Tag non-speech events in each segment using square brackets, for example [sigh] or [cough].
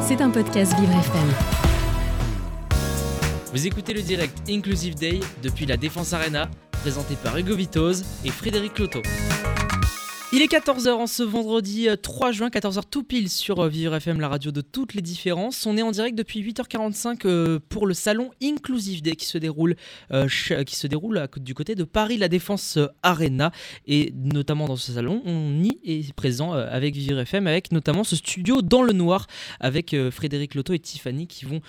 C'est un podcast Vivre FM. Vous écoutez le direct Inclusive Day depuis la Défense Arena, présenté par Hugo Vitoz et Frédéric Loto. Il est 14h en ce vendredi 3 euh, juin, 14h tout pile sur euh, Vivre FM, la radio de toutes les différences. On est en direct depuis 8h45 euh, pour le salon Inclusive Day qui se déroule, qui se déroule du côté de Paris, la Défense Arena. Et notamment dans ce salon, on y est présent avec Vivre FM, avec notamment ce studio dans le noir avec Frédéric Loto et Tiffany qui vont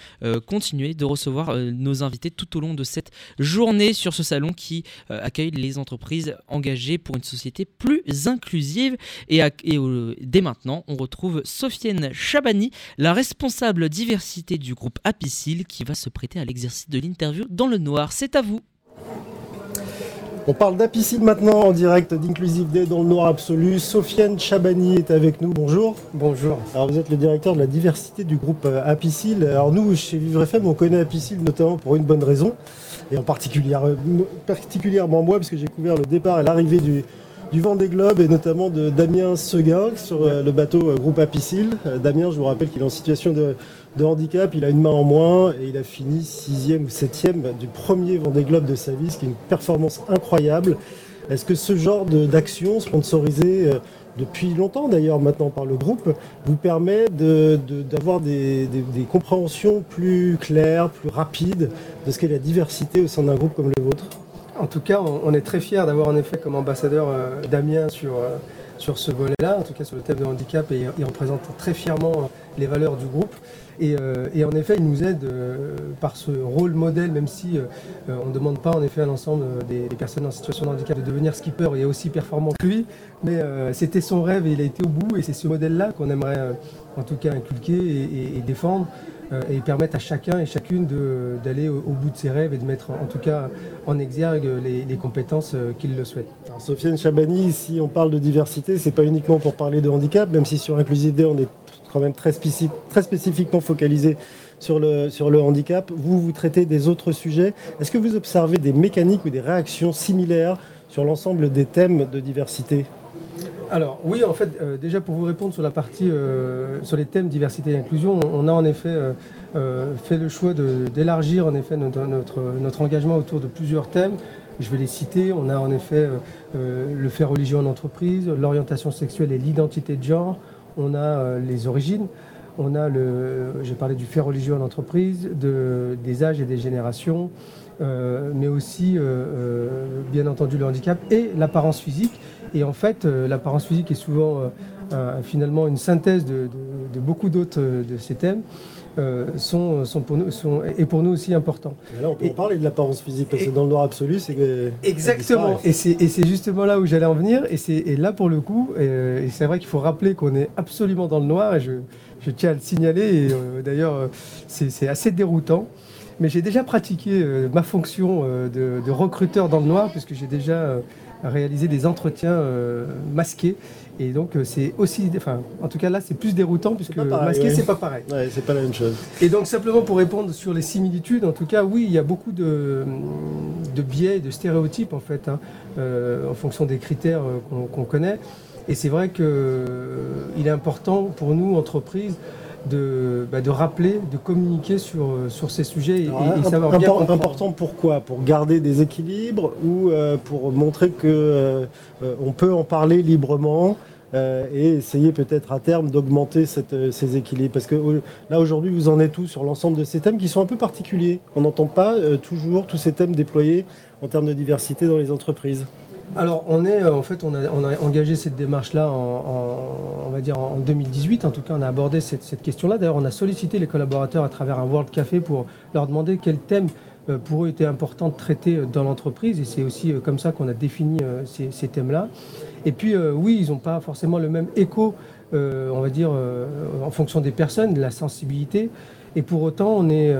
continuer de recevoir nos invités tout au long de cette journée sur ce salon qui accueille les entreprises engagées pour une société plus inclusive et, dès maintenant, on retrouve Sofiane Chabani, la responsable diversité du groupe Apicil, qui va se prêter à l'exercice de l'interview dans le noir. C'est à vous. On parle d'Apicil maintenant en direct d'Inclusive Day dans le noir absolu. Sofiane Chabani est avec nous. Bonjour. Bonjour. Alors vous êtes le directeur de la diversité du groupe euh, Apicil. Alors nous, chez Vivre FM, on connaît Apicil notamment pour une bonne raison. Et en particulier, particulièrement moi, parce que j'ai couvert le départ et l'arrivée du, du vent des globes et notamment de Damien Seguin sur euh, le bateau euh, groupe Apicil. Euh, Damien, je vous rappelle qu'il est en situation de, handicap, il a une main en moins et il a fini sixième ou septième du premier Vendée Globe de sa vie, ce qui est une performance incroyable. Est-ce que ce genre d'action sponsorisée depuis longtemps d'ailleurs maintenant par le groupe, vous permet d'avoir des, compréhensions plus claires, plus rapides de ce qu'est la diversité au sein d'un groupe comme le vôtre? En tout cas, on, est très fiers d'avoir en effet comme ambassadeur euh, Damien sur, euh, sur ce volet-là, en tout cas sur le thème de handicap, et il représente très fièrement euh, les valeurs du groupe. Et, en effet, il nous aide par ce rôle modèle, même si on ne demande pas en effet à l'ensemble des, personnes en situation de handicap de devenir skipper et aussi performant que lui. Mais c'était son rêve et il a été au bout. Et c'est ce modèle-là qu'on aimerait en tout cas inculquer et défendre. Euh, et permettre à chacun et chacune d'aller au, bout de ses rêves et de mettre en, tout cas en exergue les, compétences euh, qu'il le souhaite. Sofiane Chabani, si on parle de diversité, c'est pas uniquement pour parler de handicap, même si sur Inclusivité on est quand même très, spécifiquement focalisé sur le, sur le handicap. Vous, vous traitez des autres sujets. Est-ce que vous observez des mécaniques ou des réactions similaires sur l'ensemble des thèmes de diversité? Alors oui, en fait, euh, déjà pour vous répondre sur la partie euh, sur les thèmes diversité et inclusion, on, a en effet euh, fait le choix d'élargir en effet notre, notre, engagement autour de plusieurs thèmes. Je vais les citer. On a en effet le fait religieux en entreprise, l'orientation sexuelle et l'identité de genre. On a les origines. On a le, j'ai parlé du fait religieux en entreprise, de, des âges et des générations, mais aussi bien entendu le handicap et l'apparence physique. Et en fait, euh, l'apparence physique est souvent euh, finalement une synthèse de, beaucoup d'autres euh, de ces thèmes. Sont, sont, pour nous, sont, est pour nous aussi important. on peut parler de l'apparence physique, parce que dans le noir absolu, c'est que... Exactement, et c'est justement là où j'allais en venir, et, et là pour le coup, et, c'est vrai qu'il faut rappeler qu'on est absolument dans le noir, et je, je tiens à le signaler, et d'ailleurs c'est assez déroutant, mais j'ai déjà pratiqué ma fonction de, de, recruteur dans le noir, puisque j'ai déjà réaliser des entretiens euh, masqués. Et donc euh, c'est aussi, enfin en tout cas là c'est plus déroutant puisque masqué c'est pas pareil. Ouais, c'est pas la même chose. Et donc simplement pour répondre sur les similitudes, en tout cas oui il y a beaucoup de, de biais, de stéréotypes en fait, hein, euh, en fonction des critères qu'on connaît. Et c'est vrai qu'il est important pour nous entreprises de, bah, de rappeler, de communiquer sur, euh, sur ces sujets et, savoir bien Important pourquoi Pour garder des équilibres ou euh, pour montrer que euh, on peut en parler librement et essayer peut-être à terme d'augmenter ces équilibres? Parce que là aujourd'hui vous en êtes tous sur l'ensemble de ces thèmes qui sont un peu particuliers? On n'entend pas toujours tous ces thèmes déployés en termes de diversité dans les entreprises. Alors, on est, euh, en fait, on a, engagé cette démarche-là en, on va dire en 2018. En tout cas, on a abordé cette, question-là. D'ailleurs, on a sollicité les collaborateurs à travers un World Café pour leur demander quels thèmes euh, pour eux était important de traiter euh, dans l'entreprise. Et c'est aussi comme ça qu'on a défini ces, thèmes-là. Et puis, oui, ils n'ont pas forcément le même écho, on va dire, en fonction des personnes, de la sensibilité. Et pour autant, on est,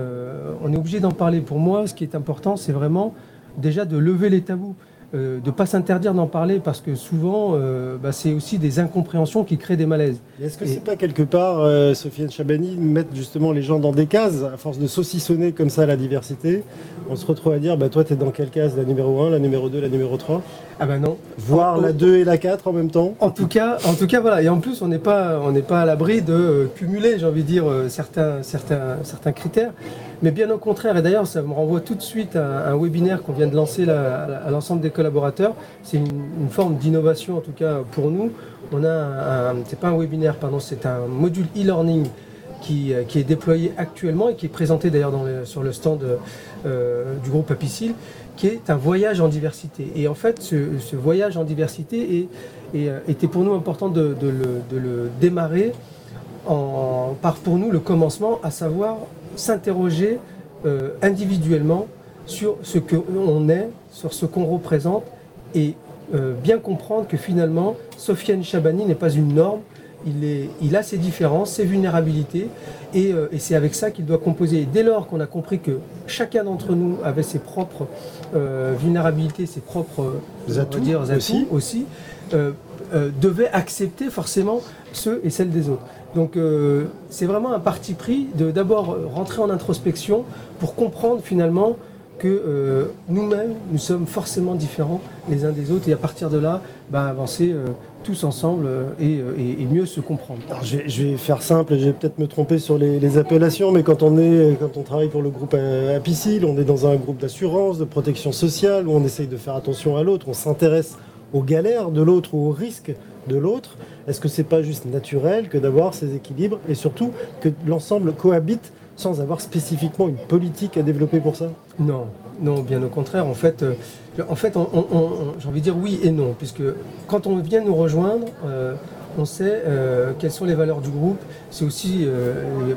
on est obligé d'en parler. Pour moi, ce qui est important, c'est vraiment déjà de lever les tabous. De ne pas s'interdire d'en parler parce que souvent, bah, c'est aussi des incompréhensions qui créent des malaises. Est-ce que c'est pas quelque part, Sofiane Chabani, mettre justement les gens dans des cases, à force de saucissonner comme ça la diversité, on se retrouve à dire, bah, toi, tu es dans quelle case La numéro 1, la numéro 2, la numéro 3 Ah ben non. Voir la 2 et la 4 en même temps? En tout cas, en tout cas voilà. Et en plus, on n'est pas, on pas à l'abri de cumuler, j'ai envie de dire, certains, certains, certains critères. Mais bien au contraire, et d'ailleurs ça me renvoie tout de suite à un webinaire qu'on vient de lancer à l'ensemble des collaborateurs. C'est une, forme d'innovation en tout cas pour nous. On a c'est pas un webinaire, pardon, c'est un module e-learning qui, qui, est déployé actuellement et qui est présenté d'ailleurs sur le stand euh, du groupe Apicil, qui est un voyage en diversité. Et en fait, ce, voyage en diversité est, était pour nous important de, le, démarrer par pour nous le commencement, à savoir s'interroger euh, individuellement sur ce qu'on est, sur ce qu'on représente et euh, bien comprendre que finalement, Sofiane Chabani n'est pas une norme, il, est, il, a ses différences, ses vulnérabilités, et, euh, c'est avec ça qu'il doit composer. dès lors qu'on a compris que chacun d'entre nous avait ses propres vulnérabilités, ses propres atouts, dire, aussi, aussi devait accepter forcément ceux et celles des autres. Donc euh, c'est vraiment un parti pris de d'abord rentrer en introspection pour comprendre finalement que euh, nous-mêmes, nous sommes forcément différents les uns des autres et à partir de là, bah, avancer euh, tous ensemble et, mieux se comprendre. je, vais, faire simple, je vais peut-être me tromper sur les, appellations, mais quand on, est, quand on travaille pour le groupe Apicil, on est dans un groupe d'assurance, de protection sociale, où on essaye de faire attention à l'autre, on s'intéresse aux galères de l'autre ou aux risques de l'autre Est-ce que c'est pas juste naturel que d'avoir ces équilibres et surtout que l'ensemble cohabite sans avoir spécifiquement une politique à développer pour ça? Non, non, bien au contraire. En fait, euh, en fait j'ai envie de dire oui et non, puisque quand on vient nous rejoindre, euh, on sait euh, quelles sont les valeurs du groupe. C'est aussi,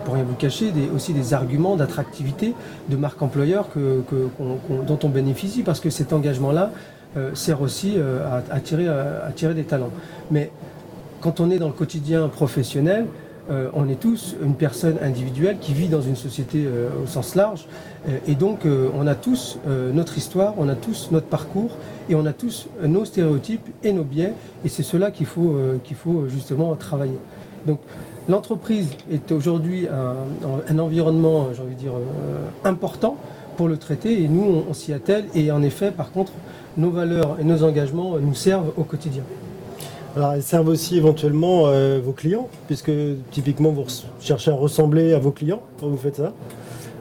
pour rien vous cacher, des, aussi des arguments d'attractivité de marque employeur que, dont on bénéficie, parce que cet engagement-là, sert aussi euh, à, attirer, attirer des talents. Mais quand on est dans le quotidien professionnel, euh, on est tous une personne individuelle qui vit dans une société au sens large. et donc, on a tous notre histoire, on a tous notre parcours et on a tous nos stéréotypes et nos biais. Et c'est cela qu'il faut, faut justement travailler. Donc, l'entreprise est aujourd'hui un, un, environnement, j'ai envie de dire, important pour le traiter et nous, on s'y attelle. Et en effet, par contre, nos valeurs et nos engagements nous servent au quotidien. Alors, elles servent aussi éventuellement euh, vos clients, puisque typiquement vous cherchez à ressembler à vos clients quand vous faites ça,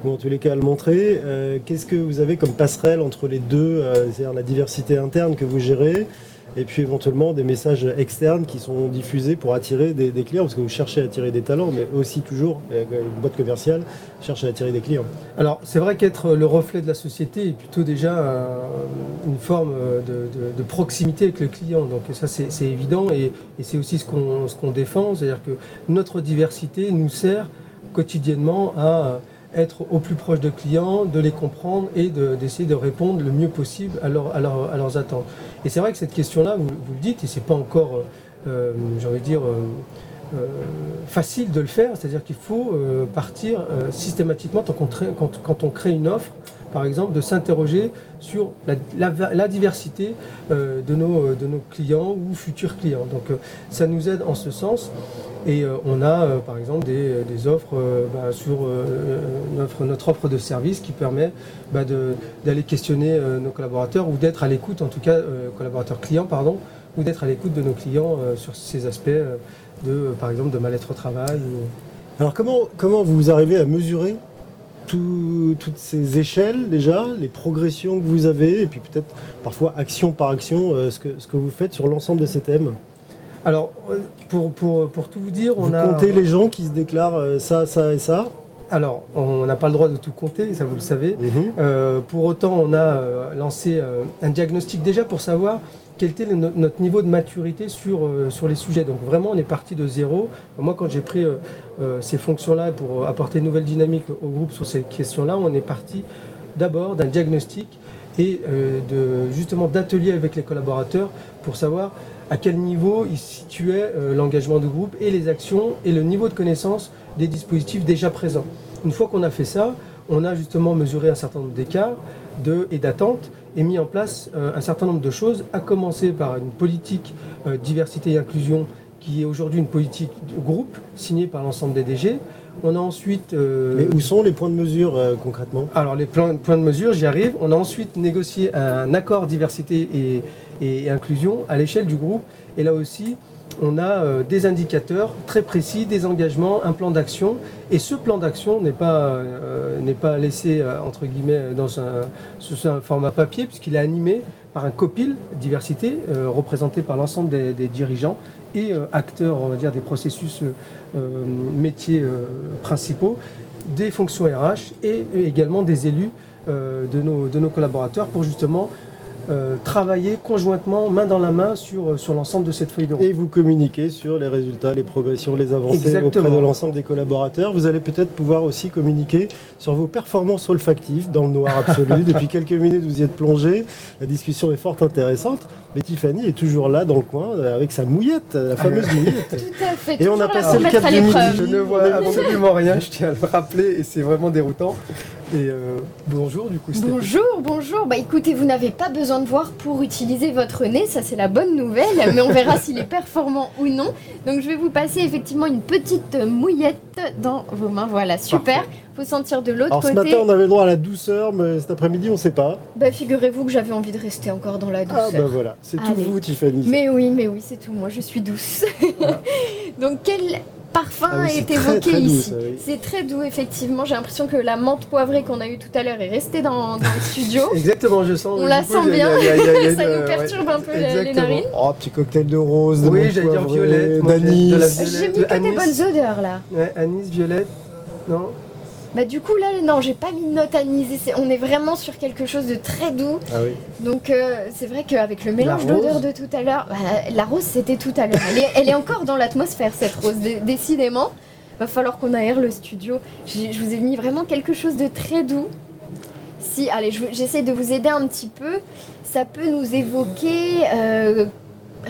ou en tous les cas à le montrer. Euh, qu'est-ce que vous avez comme passerelle entre les deux, euh, c'est-à-dire la diversité interne que vous gérez et puis éventuellement des messages externes qui sont diffusés pour attirer des, clients, parce que vous cherchez à attirer des talents, mais aussi toujours, euh, une boîte commerciale cherche à attirer des clients. Alors c'est vrai qu'être le reflet de la société est plutôt déjà une forme de, proximité avec le client, donc ça c'est évident, et, c'est aussi ce qu'on défend, c'est-à-dire que notre diversité nous sert quotidiennement à être au plus proche de clients, de les comprendre et d'essayer de, répondre le mieux possible à, à, leurs attentes. Et c'est vrai que cette question-là, vous, le dites, et c'est pas encore, euh, euh j'ai envie de dire, euh, euh, facile de le faire, c'est-à-dire qu'il faut partir systématiquement quand, on crée une offre, par exemple, de s'interroger sur la, diversité de, nos, de nos clients ou futurs clients. Donc ça nous aide en ce sens. Et euh, on a euh, par exemple des, offres euh, bah, sur notre, notre, offre de service qui permet bah, d'aller questionner nos collaborateurs ou d'être à l'écoute, en tout cas collaborateurs clients, pardon, ou d'être à l'écoute de nos clients sur ces aspects de, par exemple, de mal-être au travail. Alors comment, comment vous arrivez à mesurer toutes ces échelles déjà, les progressions que vous avez, et puis peut-être parfois action par action, ce, que, ce que vous faites sur l'ensemble de ces thèmes alors, pour, pour, pour, tout vous dire, on vous a... comptez les gens qui se déclarent euh, ça, ça et ça? Alors, on n'a pas le droit de tout compter, ça vous le savez. Mhm. Euh, pour autant, on a euh, lancé un diagnostic déjà pour savoir quel était notre niveau de maturité sur, sur les sujets. Donc vraiment, on est parti de zéro. Moi, quand j'ai pris ces fonctions-là pour apporter une nouvelle dynamique au groupe sur ces questions-là, on est parti d'abord d'un diagnostic et de, justement d'ateliers avec les collaborateurs pour savoir à quel niveau il situait euh, l'engagement de groupe et les actions et le niveau de connaissance des dispositifs déjà présents. Une fois qu'on a fait ça, on a justement mesuré un certain nombre d'écarts de, et d'attentes et mis en place euh, un certain nombre de choses, à commencer par une politique euh, diversité et inclusion qui est aujourd'hui une politique de groupe signée par l'ensemble des DG. On a ensuite... euh, Mais où sont les points de mesure concrètement? Alors les points de mesure, j'y arrive. On a ensuite négocié un accord diversité et, et inclusion à l'échelle du groupe. Et là aussi, on a euh, des indicateurs très précis, des engagements, un plan d'action. Et ce plan d'action n'est pas, euh, laissé, euh, entre guillemets, sous un format papier, puisqu'il est animé par un copil diversité, représenté par l'ensemble des, dirigeants et acteurs, on va dire, des processus métiers principaux, des fonctions RH et également des élus de, nos, de nos collaborateurs pour justement euh, travailler conjointement, main dans la main, sur, sur l'ensemble de cette feuille de route. Et vous communiquez sur les résultats, les progressions, les avancées Exactement. auprès de l'ensemble des collaborateurs. Vous allez peut-être pouvoir aussi communiquer sur vos performances olfactives dans le noir absolu. [laughs] Depuis quelques minutes, vous y êtes plongé. La discussion est fort intéressante. Mais Tiffany est toujours là dans le coin euh, avec sa mouillette, la fameuse mouillette. Tout à fait. Et on a passé le cap du midi. Je ne vois [laughs] absolument rien, je tiens à le rappeler, et c'est vraiment déroutant. Et euh, bonjour, du coup. Bonjour, bonjour. Bah écoutez, vous n'avez pas besoin de voir pour utiliser votre nez, ça c'est la bonne nouvelle, mais on verra s'il est performant ou non. Donc je vais vous passer effectivement une petite mouillette dans vos mains. Voilà, super. Faut sentir de l'autre Alors ce côté. matin, on avait le droit à la douceur, mais cet après-midi, on ne sait pas. Bah figurez-vous que j'avais envie de rester encore dans la Ah douceur. bah voilà, c'est tout vous, Tiffany. Mais oui, mais oui, c'est tout. Moi, je suis douce. [laughs] Donc, quel parfum Ah oui, est évoqué très ici oui. C'est très doux, effectivement. J'ai l'impression que la menthe poivrée qu'on a eue tout à l'heure est restée dans, dans le studio. [laughs] Exactement, je sens. On la coup, sent bien. il y a- il y a- il y a [laughs] Ça nous ouais, perturbe un peu les- narines. Oh, petit cocktail de rose, de Oui, menthe j'allais dire poivrée, violette, j'ai d'anis. de la J'ai violette, mis que des bonnes odeurs là. Ouais, anis, violette. Non Bah du coup là non j'ai pas mis de note anisée, C'est- on est vraiment sur quelque chose de très doux. Ah oui. Donc euh, c'est vrai qu'avec le mélange La rose d'odeurs de tout à l'heure, bah, la rose c'était tout à l'heure. Elle est, elle est encore dans l'atmosphère cette rose, dé- décidément. Va falloir qu'on aère le studio. J'ai- Je vous ai mis vraiment quelque chose de très doux. Si, allez, je- j'essaie de vous aider un petit peu. Ça peut nous évoquer euh,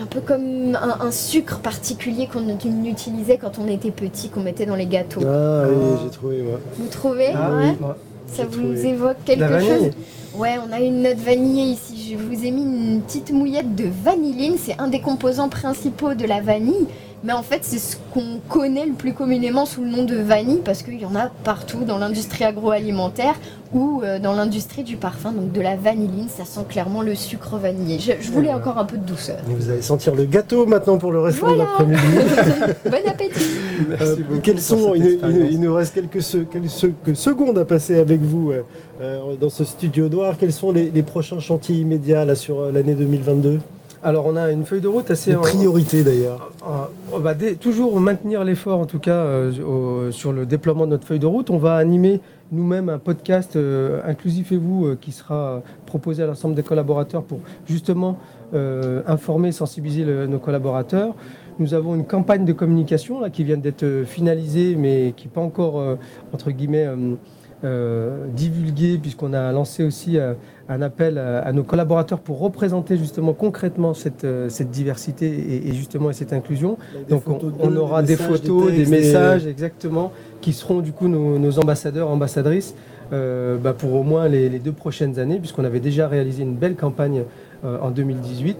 un peu comme un, un sucre particulier qu'on utilisait quand on était petit, qu'on mettait dans les gâteaux. Ah oui, j'ai trouvé moi. Vous trouvez Ah ouais oui, moi. Ça vous trouvé. évoque quelque chose Ouais, on a une note vanillée ici. Je vous ai mis une petite mouillette de vanilline. C'est un des composants principaux de la vanille. Mais en fait, c'est ce qu'on connaît le plus communément sous le nom de vanille parce qu'il y en a partout dans l'industrie agroalimentaire ou euh, dans l'industrie du parfum. Donc de la vanilline, ça sent clairement le sucre vanillé. Je, je voulais encore un peu de douceur. Et vous allez sentir le gâteau maintenant pour le restant de Voilà. l'après-midi. [laughs] bon appétit Merci Euh, sont, il, il- expérience. il nous reste quelques, se- quelques secondes à passer avec vous euh, euh, dans ce studio noir. Quels sont les, les prochains chantiers immédiats là, sur euh, l'année 2022 Alors, on a une feuille de route assez. Les en- priorités d'ailleurs. On va dé- toujours maintenir l'effort, en tout cas, euh, au- sur le déploiement de notre feuille de route. On va animer nous-mêmes un podcast euh, Inclusif et vous euh, qui sera euh, proposé à l'ensemble des collaborateurs pour justement euh, informer, sensibiliser le- nos collaborateurs. Nous avons une campagne de communication là, qui vient d'être euh, finalisée, mais qui n'est pas encore, euh, entre guillemets, euh, euh, divulguée, puisqu'on a lancé aussi euh, un appel à, à nos collaborateurs pour représenter justement concrètement cette, euh, cette diversité et, et justement et cette inclusion. Donc on, on aura des photos, des, messages exactement, qui seront du coup nos, nos ambassadeurs, ambassadrices euh, bah, pour au moins les, les deux prochaines années, puisqu'on avait déjà réalisé une belle campagne euh, en 2018.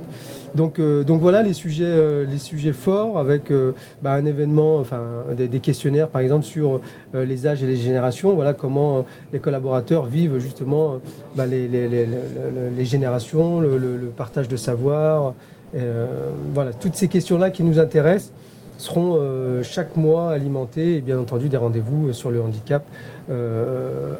Donc, euh, donc voilà les sujets, euh, les sujets forts avec euh, bah, un événement, enfin des, des questionnaires par exemple sur euh, les âges et les générations. Voilà comment euh, les collaborateurs vivent justement euh, bah, les, les- les- les- générations, le, le- le partage de savoir. Voilà, toutes ces questions-là qui nous intéressent seront chaque mois alimentées et bien entendu des rendez-vous sur le handicap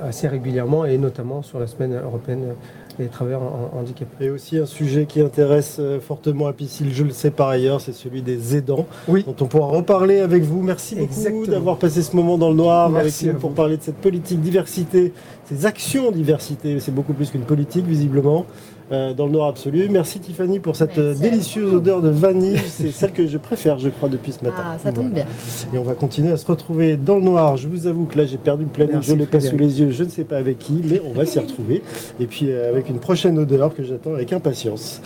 assez régulièrement et notamment sur la semaine européenne des travailleurs handicapés. Et aussi un sujet qui intéresse euh, fortement à Piscine, je le sais par ailleurs, c'est celui des aidants, Oui. dont on pourra reparler avec vous. Merci beaucoup d'avoir passé ce moment dans le noir Merci avec nous pour vous. parler de cette politique diversité, ces actions diversité. C'est beaucoup plus qu'une politique, visiblement, euh, dans le noir absolu. Merci Tiffany pour cette euh, délicieuse odeur de vanille. C'est [laughs] celle que je préfère, je crois, depuis ce matin. Ah, ça tombe bien. Et on va continuer à se retrouver dans le noir. Je vous avoue que là, j'ai perdu le planning, Merci, je l'ai pas sous les yeux, je ne sais pas avec qui, mais on va s'y retrouver. Et puis euh, avec une prochaine odeur que j'attends avec impatience.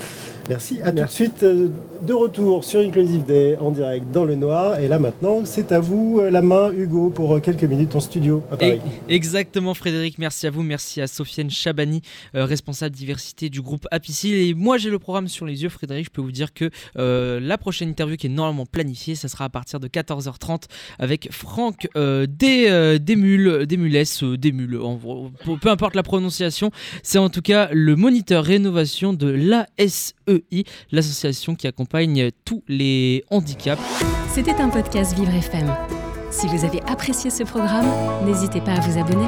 Merci. À tout de suite. euh, De retour sur Inclusive Day en direct dans le noir. Et là maintenant, c'est à vous euh, la main, Hugo, pour euh, quelques minutes en studio à Paris. Et- exactement, Frédéric. Merci à vous. Merci à Sofiane Chabani, euh, responsable diversité du groupe Apicil. Et moi, j'ai le programme sur les yeux, Frédéric. Je peux vous dire que euh, la prochaine interview qui est normalement planifiée, ça sera à partir de 14h30 avec Franck euh, des, Desmules, Desmules, Desmules, en gros, peu, importe la prononciation. C'est en tout cas le moniteur rénovation de l'ASEI, l'association qui accompagne tous les handicaps. C'était un podcast Vivre FM. Si vous avez apprécié ce programme, n'hésitez pas à vous abonner.